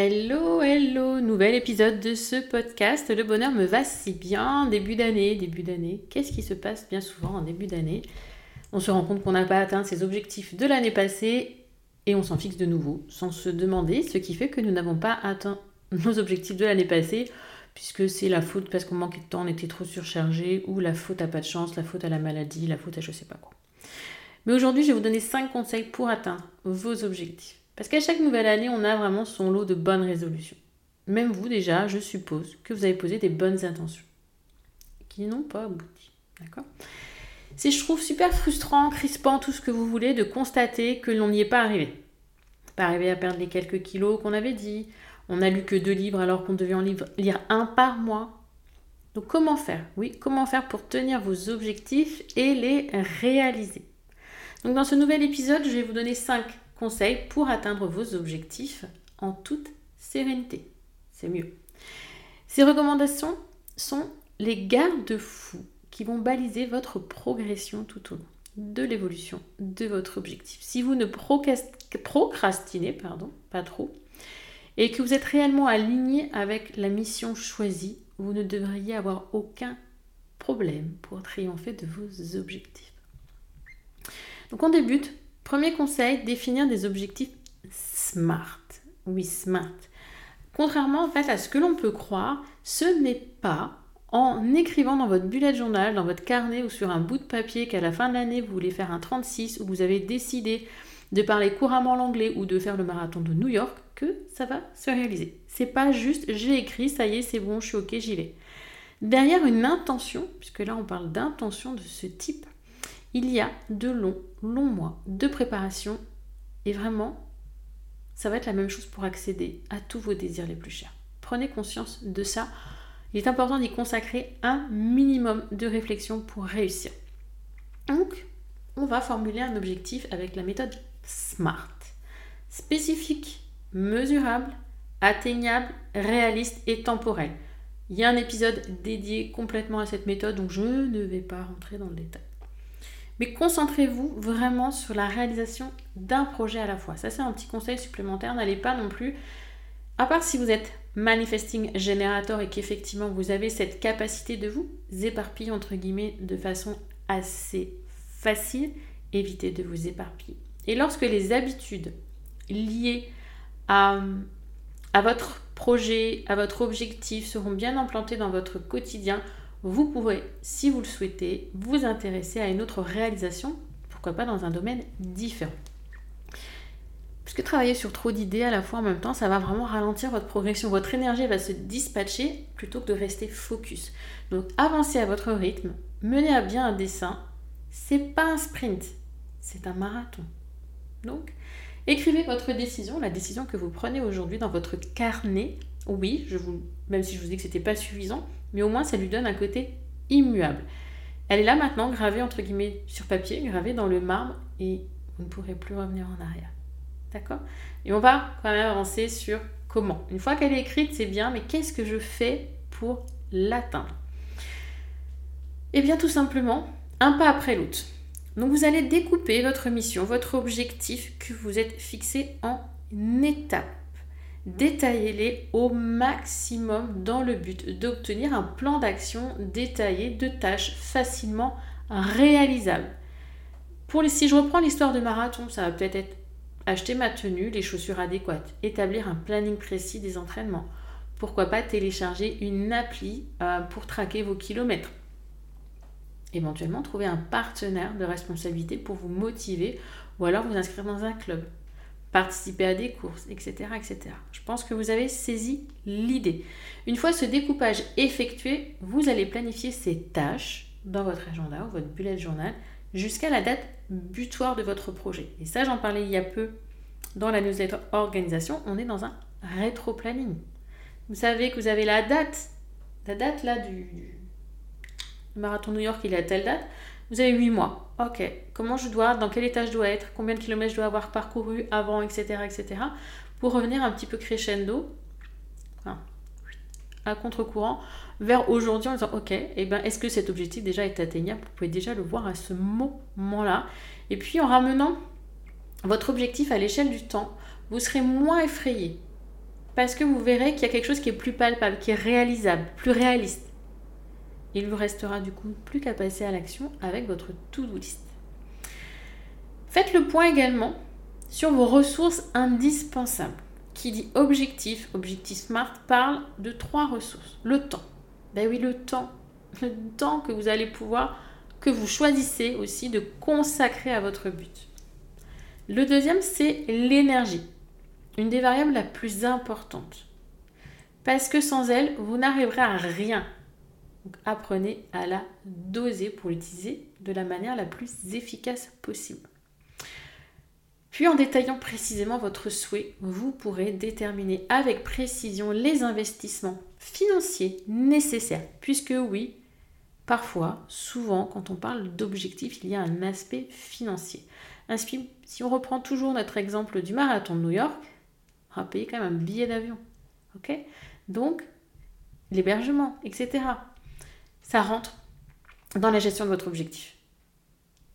Hello, hello, nouvel épisode de ce podcast. Le bonheur me va si bien. Début d'année, début d'année. Qu'est-ce qui se passe bien souvent en début d'année? On se rend compte qu'on n'a pas atteint ses objectifs de l'année passée et on s'en fixe de nouveau sans se demander, ce qui fait que nous n'avons pas atteint nos objectifs de l'année passée, puisque c'est la faute parce qu'on manquait de temps, on était trop surchargé, ou la faute à pas de chance, la faute à la maladie, la faute à je sais pas quoi. Mais aujourd'hui, je vais vous donner 5 conseils pour atteindre vos objectifs. Parce qu'à chaque nouvelle année, on a vraiment son lot de bonnes résolutions. Même vous, déjà, je suppose que vous avez posé des bonnes intentions qui n'ont pas abouti. D'accord? C'est, je trouve, super frustrant, crispant, tout ce que vous voulez, de constater que l'on n'y est pas arrivé. Pas arrivé à perdre les quelques kilos qu'on avait dit. On n'a lu que deux livres alors qu'on devait en lire un par mois. Donc comment faire? Oui, comment faire pour tenir vos objectifs et les réaliser? Donc dans ce nouvel épisode, je vais vous donner cinq conseils pour atteindre vos objectifs en toute sérénité. C'est mieux. Ces recommandations sont les garde-fous qui vont baliser votre progression tout au long de l'évolution de votre objectif. Si vous ne procrastinez pardon, pas trop et que vous êtes réellement aligné avec la mission choisie, vous ne devriez avoir aucun problème pour triompher de vos objectifs. Donc on débute. Premier conseil, définir des objectifs SMART. Oui, SMART. Contrairement en fait à ce que l'on peut croire, ce n'est pas en écrivant dans votre bullet journal, dans votre carnet ou sur un bout de papier qu'à la fin de l'année vous voulez faire un 36 ou vous avez décidé de parler couramment l'anglais ou de faire le marathon de New York que ça va se réaliser. C'est pas juste j'ai écrit, ça y est, c'est bon, je suis ok, j'y vais. Derrière une intention, puisque là on parle d'intention de ce type, il y a de longs, longs mois de préparation et vraiment, ça va être la même chose pour accéder à tous vos désirs les plus chers. Prenez conscience de ça il est important d'y consacrer un minimum de réflexion pour réussir. Donc, on va formuler un objectif avec la méthode SMART. Spécifique, mesurable, atteignable, réaliste et temporel. Il y a un épisode dédié complètement à cette méthode, donc je ne vais pas rentrer dans le détail. Mais concentrez-vous vraiment sur la réalisation d'un projet à la fois. Ça, c'est un petit conseil supplémentaire. N'allez pas non plus, à part si vous êtes manifesting generator et qu'effectivement vous avez cette capacité de vous éparpiller entre guillemets de façon assez facile, évitez de vous éparpiller. Et lorsque les habitudes liées à, à votre projet, à votre objectif seront bien implantées dans votre quotidien, vous pourrez, si vous le souhaitez, vous intéresser à une autre réalisation, pourquoi pas dans un domaine différent. Puisque travailler sur trop d'idées à la fois en même temps, ça va vraiment ralentir votre progression. Votre énergie va se dispatcher plutôt que de rester focus. Donc avancez à votre rythme, menez à bien un dessin. C'est pas un sprint, c'est un marathon. Donc, écrivez votre décision, la décision que vous prenez aujourd'hui dans votre carnet. Oui, je vous, même si je vous dis que c'était pas suffisant, mais au moins ça lui donne un côté immuable. Elle est là maintenant, gravée entre guillemets sur papier, gravée dans le marbre, et vous ne pourrez plus revenir en arrière. D'accord? Et on va quand même avancer sur comment. Une fois qu'elle est écrite, c'est bien, mais qu'est-ce que je fais pour l'atteindre? Eh bien, tout simplement, un pas après l'autre. Donc, vous allez découper votre mission, votre objectif que vous êtes fixé en étapes. Détaillez-les au maximum dans le but d'obtenir un plan d'action détaillé de tâches facilement réalisables. Pour si je reprends l'histoire de marathon, ça va peut-être être acheter ma tenue, les chaussures adéquates, établir un planning précis des entraînements. Pourquoi pas télécharger une appli euh, pour traquer vos kilomètres. Éventuellement, trouver un partenaire de responsabilité pour vous motiver ou alors vous inscrire dans un club participer à des courses, etc., etc. Je pense que vous avez saisi l'idée. Une fois ce découpage effectué, vous allez planifier ces tâches dans votre agenda ou votre bullet journal jusqu'à la date butoir de votre projet. Et ça, j'en parlais il y a peu dans la newsletter organisation. On est dans un rétro-planning. Vous savez que vous avez la date, la date là du, du marathon New York, il est à telle date. Vous avez 8 mois. Ok. Comment je dois, dans quel état je dois être, combien de kilomètres je dois avoir parcouru avant, etc. etc. pour revenir un petit peu crescendo, à contre-courant, vers aujourd'hui en disant ok, eh ben, est-ce que cet objectif déjà est atteignable? Vous pouvez déjà le voir à ce moment-là. Et puis en ramenant votre objectif à l'échelle du temps, vous serez moins effrayé. Parce que vous verrez qu'il y a quelque chose qui est plus palpable, qui est réalisable, plus réaliste. Il vous restera du coup plus qu'à passer à l'action avec votre to-do list. Faites le point également sur vos ressources indispensables. Qui dit objectif, objectif SMART, parle de trois ressources. Le temps. Ben oui, le temps. Le temps que vous allez pouvoir, que vous choisissez aussi de consacrer à votre but. Le deuxième, c'est l'énergie. Une des variables la plus importante. Parce que sans elle, vous n'arriverez à rien apprenez à la doser pour l'utiliser de la manière la plus efficace possible. Puis en détaillant précisément votre souhait, vous pourrez déterminer avec précision les investissements financiers nécessaires. Puisque oui, parfois, souvent, quand on parle d'objectifs, il y a un aspect financier. Si on reprend toujours notre exemple du marathon de New York, on va payer quand même un billet d'avion. Donc, l'hébergement, etc ça rentre dans la gestion de votre objectif.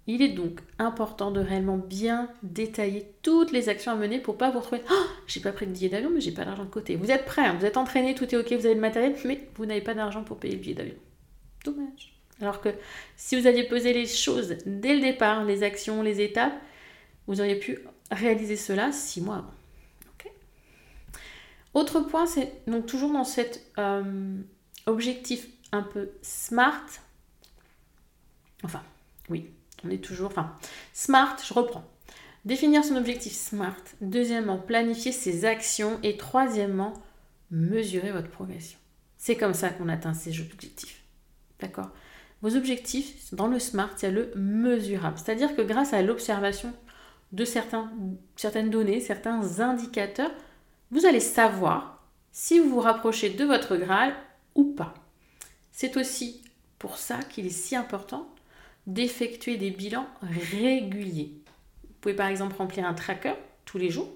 Il est donc important de réellement bien détailler toutes les actions à mener pour pas vous retrouver oh, j'ai pas pris de billet d'avion mais j'ai pas d'argent de côté. Vous êtes prêt, hein, vous êtes entraîné, tout est ok, vous avez le matériel, mais vous n'avez pas d'argent pour payer le billet d'avion. Dommage. Alors que si vous aviez posé les choses dès le départ, les actions, les étapes, vous auriez pu réaliser cela six mois avant. Autre point, c'est donc toujours dans cet euh, objectif un peu smart. Enfin, oui, on est toujours. Enfin, smart, je reprends. Définir son objectif smart. Deuxièmement, planifier ses actions. Et troisièmement, mesurer votre progression. C'est comme ça qu'on atteint ces objectifs. D'accord? Vos objectifs, dans le smart, il y a le mesurable. C'est-à-dire que grâce à l'observation de certains, certaines données, certains indicateurs, vous allez savoir si vous vous rapprochez de votre Graal ou pas. C'est aussi pour ça qu'il est si important d'effectuer des bilans réguliers. Vous pouvez par exemple remplir un tracker tous les jours,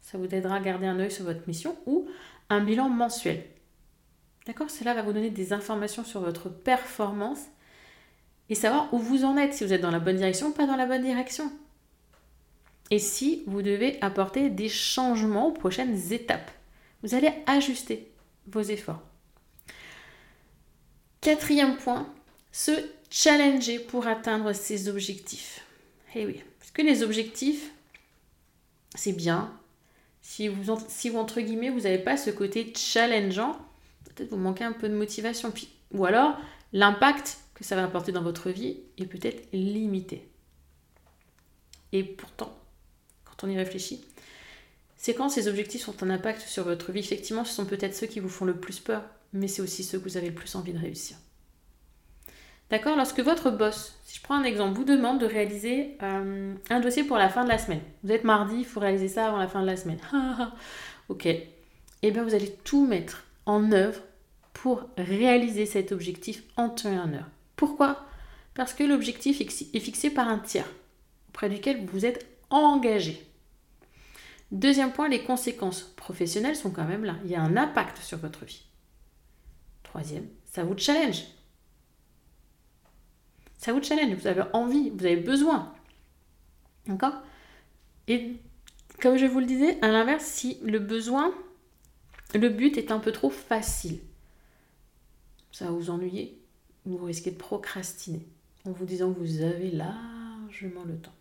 ça vous aidera à garder un œil sur votre mission, ou un bilan mensuel. D'accord? Cela va vous donner des informations sur votre performance et savoir où vous en êtes, si vous êtes dans la bonne direction ou pas dans la bonne direction. Et si vous devez apporter des changements aux prochaines étapes. Vous allez ajuster vos efforts. Quatrième point, se challenger pour atteindre ses objectifs. Eh oui, parce que les objectifs, c'est bien. Si vous, entre guillemets, vous n'avez pas ce côté challengeant, peut-être vous manquez un peu de motivation. Ou alors, l'impact que ça va apporter dans votre vie est peut-être limité. Et pourtant, quand on y réfléchit, c'est quand ces objectifs ont un impact sur votre vie. Effectivement, ce sont peut-être ceux qui vous font le plus peur, mais c'est aussi ceux que vous avez le plus envie de réussir. D'accord Lorsque votre boss, si je prends un exemple, vous demande de réaliser euh, un dossier pour la fin de la semaine. Vous êtes mardi, il faut réaliser ça avant la fin de la semaine. ok. Eh bien, vous allez tout mettre en œuvre pour réaliser cet objectif en temps et en heure. Pourquoi? Parce que l'objectif est fixé par un tiers auprès duquel vous êtes engagé. Deuxième point, les conséquences professionnelles sont quand même là. Il y a un impact sur votre vie. Troisième, ça vous challenge. Ça vous challenge, vous avez envie, vous avez besoin. D'accord? Et comme je vous le disais, à l'inverse, si le besoin le but est un peu trop facile. Ça va vous ennuyer, vous risquez de procrastiner en vous disant que vous avez largement le temps.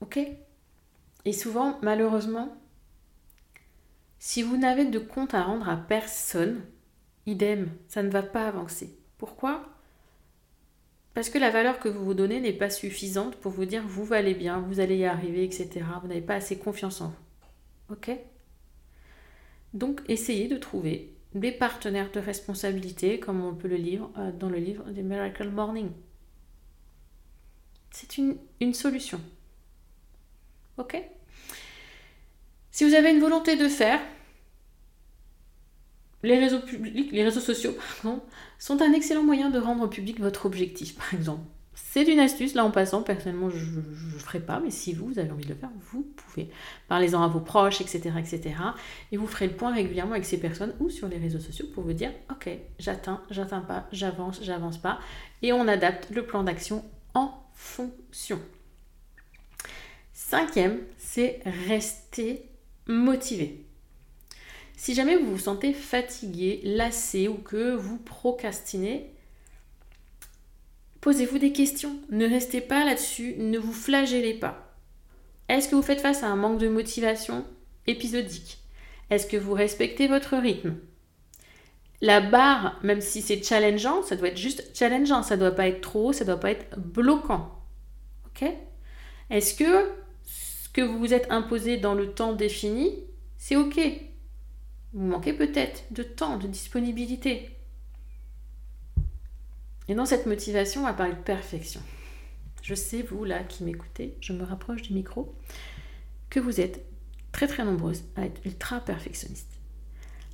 Ok? Et souvent, malheureusement, si vous n'avez de compte à rendre à personne, idem, ça ne va pas avancer. Pourquoi? Parce que la valeur que vous vous donnez n'est pas suffisante pour vous dire vous valez bien, vous allez y arriver, etc. Vous n'avez pas assez confiance en vous. Ok? Donc essayez de trouver des partenaires de responsabilité, comme on peut le lire euh, dans le livre The Miracle Morning. C'est une, une solution. Ok? Si vous avez une volonté de faire, les réseaux les réseaux sociaux, pardon, sont un excellent moyen de rendre public votre objectif, par exemple. C'est une astuce, là en passant, personnellement je ne ferai pas, mais si vous, vous avez envie de le faire, vous pouvez. Parlez-en à vos proches, etc., etc. Et vous ferez le point régulièrement avec ces personnes ou sur les réseaux sociaux pour vous dire, ok, j'atteins, j'atteins pas, j'avance, j'avance pas. Et on adapte le plan d'action en fonction. Cinquième, c'est rester motivé. Si jamais vous vous sentez fatigué, lassé ou que vous procrastinez, posez-vous des questions. Ne restez pas là-dessus, ne vous flagellez pas. Est-ce que vous faites face à un manque de motivation épisodique? Est-ce que vous respectez votre rythme? La barre, même si c'est challengeant, ça doit être juste challengeant, ça ne doit pas être trop, ça ne doit pas être bloquant. Ok? Est-ce que ce que vous vous êtes imposé dans le temps défini, c'est ok? Vous manquez peut-être de temps, de disponibilité. Et dans cette motivation, on va parler de perfection. Je sais, vous là qui m'écoutez, je me rapproche du micro, que vous êtes très très nombreuses à être ultra perfectionnistes.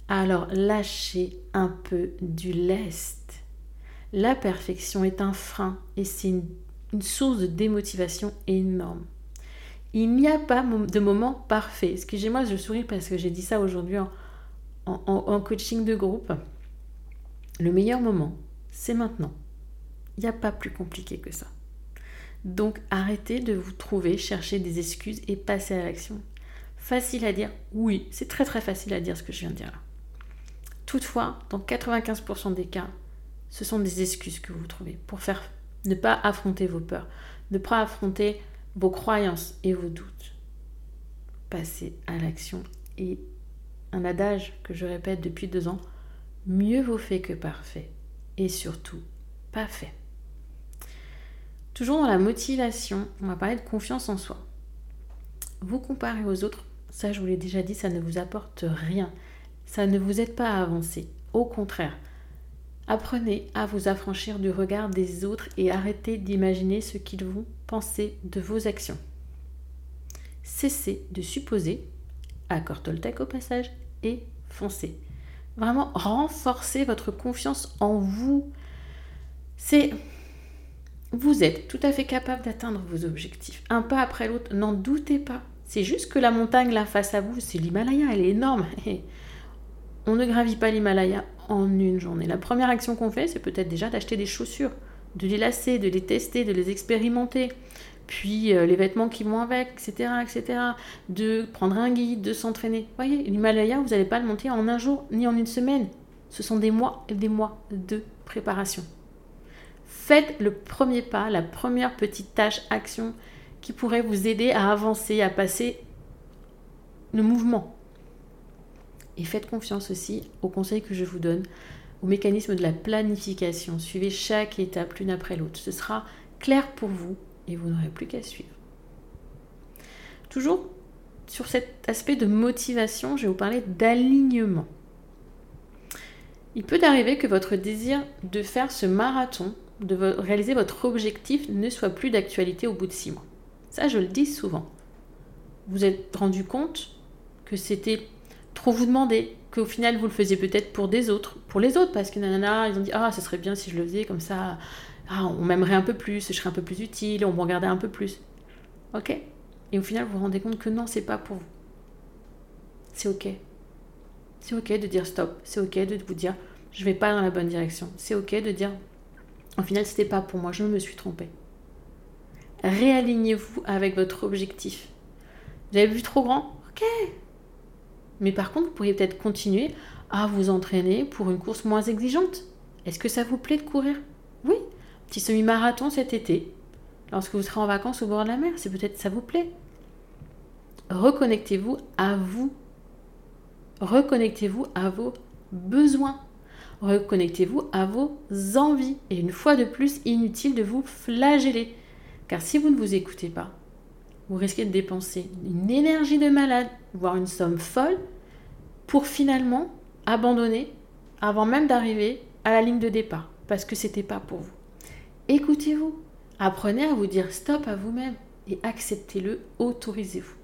Alors lâchez un peu du lest. La perfection est un frein et c'est une, source de démotivation énorme. Il n'y a pas de moment parfait. Excusez-moi, je souris parce que j'ai dit ça aujourd'hui en coaching de groupe. Le meilleur moment, c'est maintenant. Il n'y a pas plus compliqué que ça. Donc arrêtez de vous trouver, chercher des excuses et passez à l'action. Facile à dire, oui, c'est très très facile à dire ce que je viens de dire là. Toutefois, dans 95% des cas, ce sont des excuses que vous trouvez pour faire ne pas affronter vos peurs, ne pas affronter vos croyances et vos doutes. Passez à l'action et un adage que je répète depuis deux ans, mieux vaut fait que parfait et surtout pas fait. Toujours dans la motivation, on va parler de confiance en soi. Vous comparez aux autres, ça je vous l'ai déjà dit, ça ne vous apporte rien. Ça ne vous aide pas à avancer. Au contraire, apprenez à vous affranchir du regard des autres et arrêtez d'imaginer ce qu'ils vont penser de vos actions. Cessez de supposer, accord Toltec au passage, et foncez. Vraiment, renforcez votre confiance en vous. C'est vous êtes tout à fait capable d'atteindre vos objectifs. Un pas après l'autre, n'en doutez pas. C'est juste que la montagne là face à vous, c'est l'Himalaya, elle est énorme. On ne gravit pas l'Himalaya en une journée. La première action qu'on fait, c'est peut-être déjà d'acheter des chaussures, de les lasser, de les tester, de les expérimenter. Puis euh, les vêtements qui vont avec, etc., etc. De prendre un guide, de s'entraîner. Vous voyez, l'Himalaya, vous n'allez pas le monter en un jour ni en une semaine. Ce sont des mois et des mois de préparation. Faites le premier pas, la première petite tâche, action qui pourrait vous aider à avancer, à passer le mouvement. Et faites confiance aussi aux conseils que je vous donne, au mécanisme de la planification. Suivez chaque étape l'une après l'autre. Ce sera clair pour vous et vous n'aurez plus qu'à suivre. Toujours sur cet aspect de motivation, je vais vous parler d'alignement. Il peut arriver que votre désir de faire ce marathon de réaliser votre objectif ne soit plus d'actualité au bout de six mois. Ça, je le dis souvent. Vous êtes rendu compte que c'était trop vous demander, qu'au final vous le faisiez peut-être pour des autres, pour les autres, parce que nanana, ils ont dit ah, ce serait bien si je le faisais comme ça, ah, on m'aimerait un peu plus, je serais un peu plus utile, on me regardait un peu plus. Ok Et au final, vous vous rendez compte que non, c'est pas pour vous. C'est ok. C'est ok de dire stop. C'est ok de vous dire je vais pas dans la bonne direction. C'est ok de dire au final, c'était pas pour moi, je me suis trompée. Réalignez-vous avec votre objectif. Vous avez vu trop grand? Ok. Mais par contre, vous pourriez peut-être continuer à vous entraîner pour une course moins exigeante. Est-ce que ça vous plaît de courir? Oui. Petit semi-marathon cet été, lorsque vous serez en vacances au bord de la mer, c'est peut-être ça vous plaît. Reconnectez-vous à vous. Reconnectez-vous à vos besoins. Reconnectez-vous à vos envies. Et une fois de plus, inutile de vous flageller. Car si vous ne vous écoutez pas, vous risquez de dépenser une énergie de malade, voire une somme folle, pour finalement abandonner avant même d'arriver à la ligne de départ, parce que c'était pas pour vous. Écoutez-vous, apprenez à vous dire stop à vous-même et acceptez-le, autorisez-vous.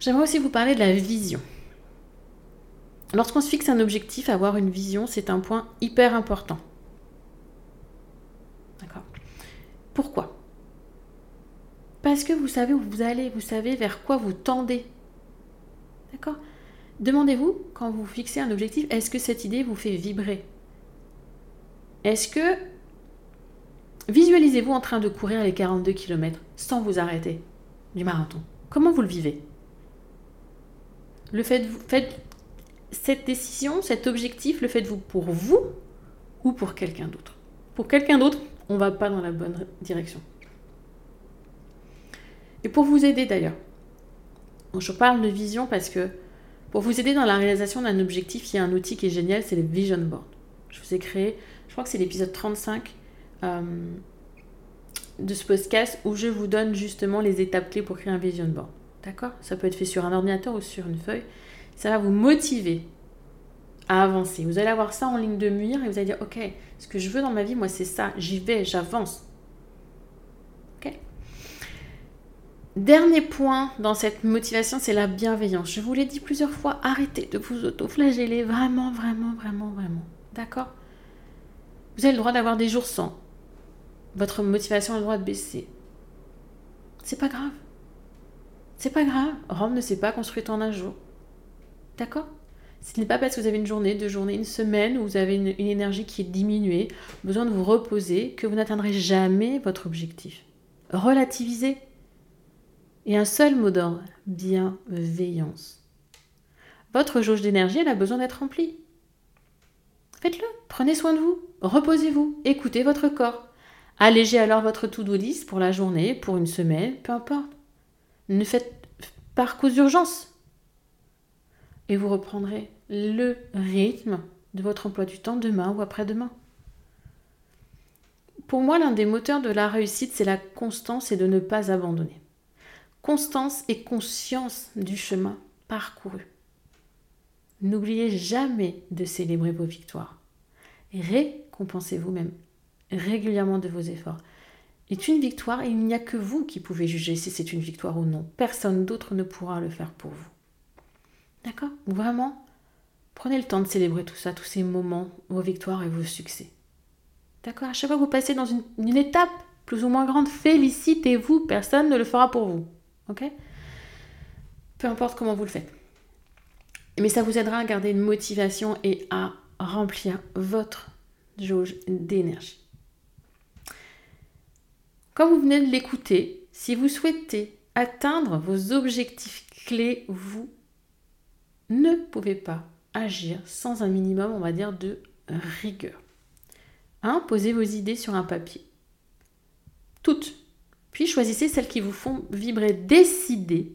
J'aimerais aussi vous parler de la vision. Lorsqu'on se fixe un objectif, avoir une vision, c'est un point hyper important. D'accord? Pourquoi? Parce que vous savez où vous allez, vous savez vers quoi vous tendez. D'accord? Demandez-vous, quand vous fixez un objectif, est-ce que cette idée vous fait vibrer? Est-ce que visualisez-vous en train de courir les 42 km sans vous arrêter du marathon? Comment vous le vivez? Faites cette décision, cet objectif, le faites-vous pour vous ou pour quelqu'un d'autre? Pour quelqu'un d'autre, on ne va pas dans la bonne direction. Et pour vous aider d'ailleurs, je parle de vision parce que pour vous aider dans la réalisation d'un objectif, il y a un outil qui est génial, c'est le Vision Board. Je vous ai créé, je crois que c'est l'épisode 35 euh, de ce podcast où je vous donne justement les étapes clés pour créer un Vision Board. D'accord? Ça peut être fait sur un ordinateur ou sur une feuille. Ça va vous motiver à avancer. Vous allez avoir ça en ligne de mire et vous allez dire, ok, ce que je veux dans ma vie, moi, c'est ça. J'y vais, j'avance. Ok Dernier point dans cette motivation, c'est la bienveillance. Je vous l'ai dit plusieurs fois, arrêtez de vous auto-flageller. Vraiment, vraiment, vraiment, vraiment. D'accord? Vous avez le droit d'avoir des jours sans. Votre motivation a le droit de baisser. C'est pas grave. C'est pas grave. Rome ne s'est pas construite en un jour. D'accord? Ce n'est pas parce que vous avez une journée, deux journées, une semaine où vous avez une, énergie qui est diminuée, besoin de vous reposer, que vous n'atteindrez jamais votre objectif. Relativisez. Et un seul mot d'ordre, bienveillance. Votre jauge d'énergie, elle a besoin d'être remplie. Faites-le, prenez soin de vous, reposez-vous, écoutez votre corps. Allégez alors votre to-do list pour la journée, pour une semaine, peu importe. Ne faites par cause d'urgence et vous reprendrez le rythme de votre emploi du temps demain ou après-demain. Pour moi, l'un des moteurs de la réussite, c'est la constance et de ne pas abandonner. Constance et conscience du chemin parcouru. N'oubliez jamais de célébrer vos victoires. Récompensez-vous même régulièrement de vos efforts. Est une victoire et il n'y a que vous qui pouvez juger si c'est une victoire ou non. Personne d'autre ne pourra le faire pour vous. D'accord? Vraiment, prenez le temps de célébrer tout ça, tous ces moments, vos victoires et vos succès. D'accord? À chaque fois que vous passez dans une, étape plus ou moins grande, félicitez-vous, personne ne le fera pour vous. Ok Peu importe comment vous le faites. Mais ça vous aidera à garder une motivation et à remplir votre jauge d'énergie. Comme vous venez de l'écouter, si vous souhaitez atteindre vos objectifs clés, vous ne pouvez pas agir sans un minimum, on va dire, de rigueur. 1. Posez vos idées sur un papier. Toutes. Puis choisissez celles qui vous font vibrer. Décidez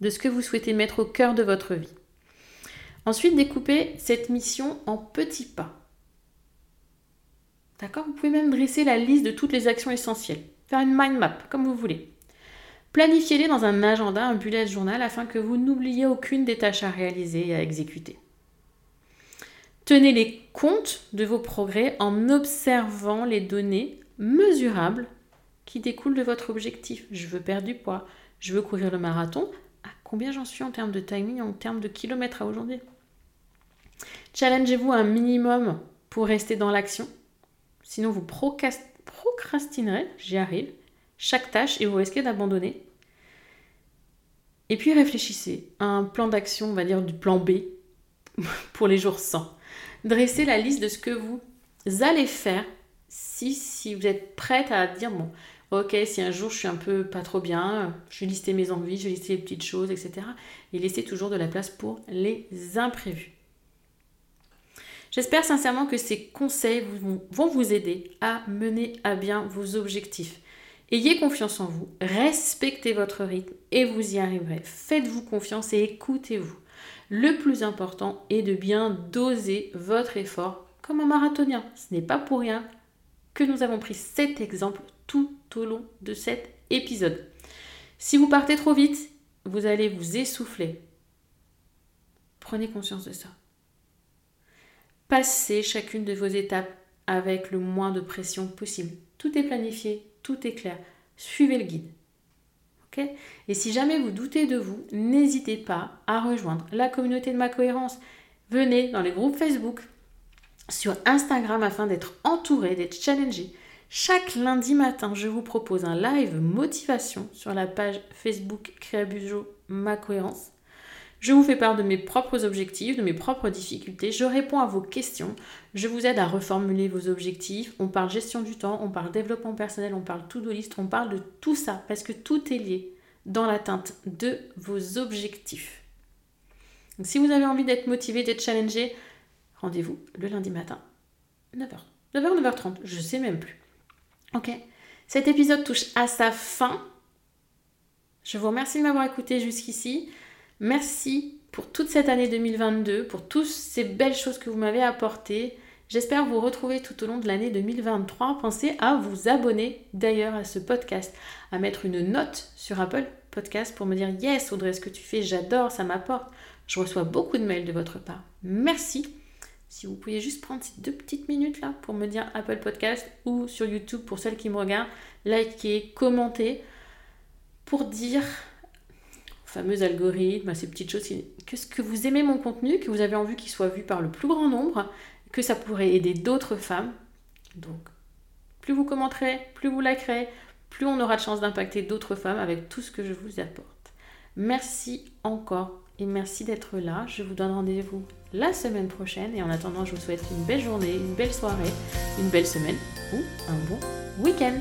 de ce que vous souhaitez mettre au cœur de votre vie. Ensuite, découpez cette mission en petits pas. D'accord? Vous pouvez même dresser la liste de toutes les actions essentielles. Faire une mind map, comme vous voulez. Planifiez-les dans un agenda, un bullet journal, afin que vous n'oubliez aucune des tâches à réaliser et à exécuter. Tenez les comptes de vos progrès en observant les données mesurables qui découlent de votre objectif. Je veux perdre du poids, je veux courir le marathon. À combien j'en suis en termes de timing, en termes de kilomètres à aujourd'hui? Challengez-vous un minimum pour rester dans l'action. Sinon, vous procrastinerez, j'y arrive, chaque tâche et vous risquez d'abandonner. Et puis réfléchissez à un plan d'action, on va dire du plan B pour les jours sans. Dressez la liste de ce que vous allez faire si, si vous êtes prête à dire bon, Ok, si un jour je suis un peu pas trop bien, je vais lister mes envies, je vais lister les petites choses, etc. Et laisser toujours de la place pour les imprévus. J'espère sincèrement que ces conseils vont vous aider à mener à bien vos objectifs. Ayez confiance en vous, respectez votre rythme et vous y arriverez. Faites-vous confiance et écoutez-vous. Le plus important est de bien doser votre effort comme un marathonien. Ce n'est pas pour rien que nous avons pris cet exemple tout au long de cet épisode. Si vous partez trop vite, vous allez vous essouffler. Prenez conscience de ça. Passez chacune de vos étapes avec le moins de pression possible. Tout est planifié, tout est clair. Suivez le guide. Et si jamais vous doutez de vous, n'hésitez pas à rejoindre la communauté de ma cohérence. Venez dans les groupes Facebook, sur Instagram afin d'être entouré, d'être challengé. Chaque lundi matin, je vous propose un live motivation sur la page Facebook Créabujo Ma Cohérence. Je vous fais part de mes propres objectifs, de mes propres difficultés. Je réponds à vos questions. Je vous aide à reformuler vos objectifs. On parle gestion du temps, on parle développement personnel, on parle to-do list, on parle de tout ça parce que tout est lié dans l'atteinte de vos objectifs. si vous avez envie d'être motivé, d'être challengé, rendez-vous le lundi matin, 9h. 9h, 9h30, je sais même plus. Ok Cet épisode touche à sa fin. Je vous remercie de m'avoir écouté jusqu'ici. Merci pour toute cette année 2022, pour toutes ces belles choses que vous m'avez apportées. J'espère vous retrouver tout au long de l'année 2023. Pensez à vous abonner d'ailleurs à ce podcast, à mettre une note sur Apple Podcast pour me dire Yes, Audrey, ce que tu fais, j'adore, ça m'apporte. Je reçois beaucoup de mails de votre part. Merci. Si vous pouviez juste prendre ces deux petites minutes là pour me dire Apple Podcast ou sur YouTube pour celles qui me regardent, liker, commenter pour dire fameux algorithme, ces petites choses, que ce que vous aimez mon contenu, que vous avez envie qu'il soit vu par le plus grand nombre, que ça pourrait aider d'autres femmes. Donc, plus vous commenterez, plus vous likerez, plus on aura de chance d'impacter d'autres femmes avec tout ce que je vous apporte. Merci encore et merci d'être là. Je vous donne rendez-vous la semaine prochaine et en attendant, je vous souhaite une belle journée, une belle soirée, une belle semaine ou un bon week-end.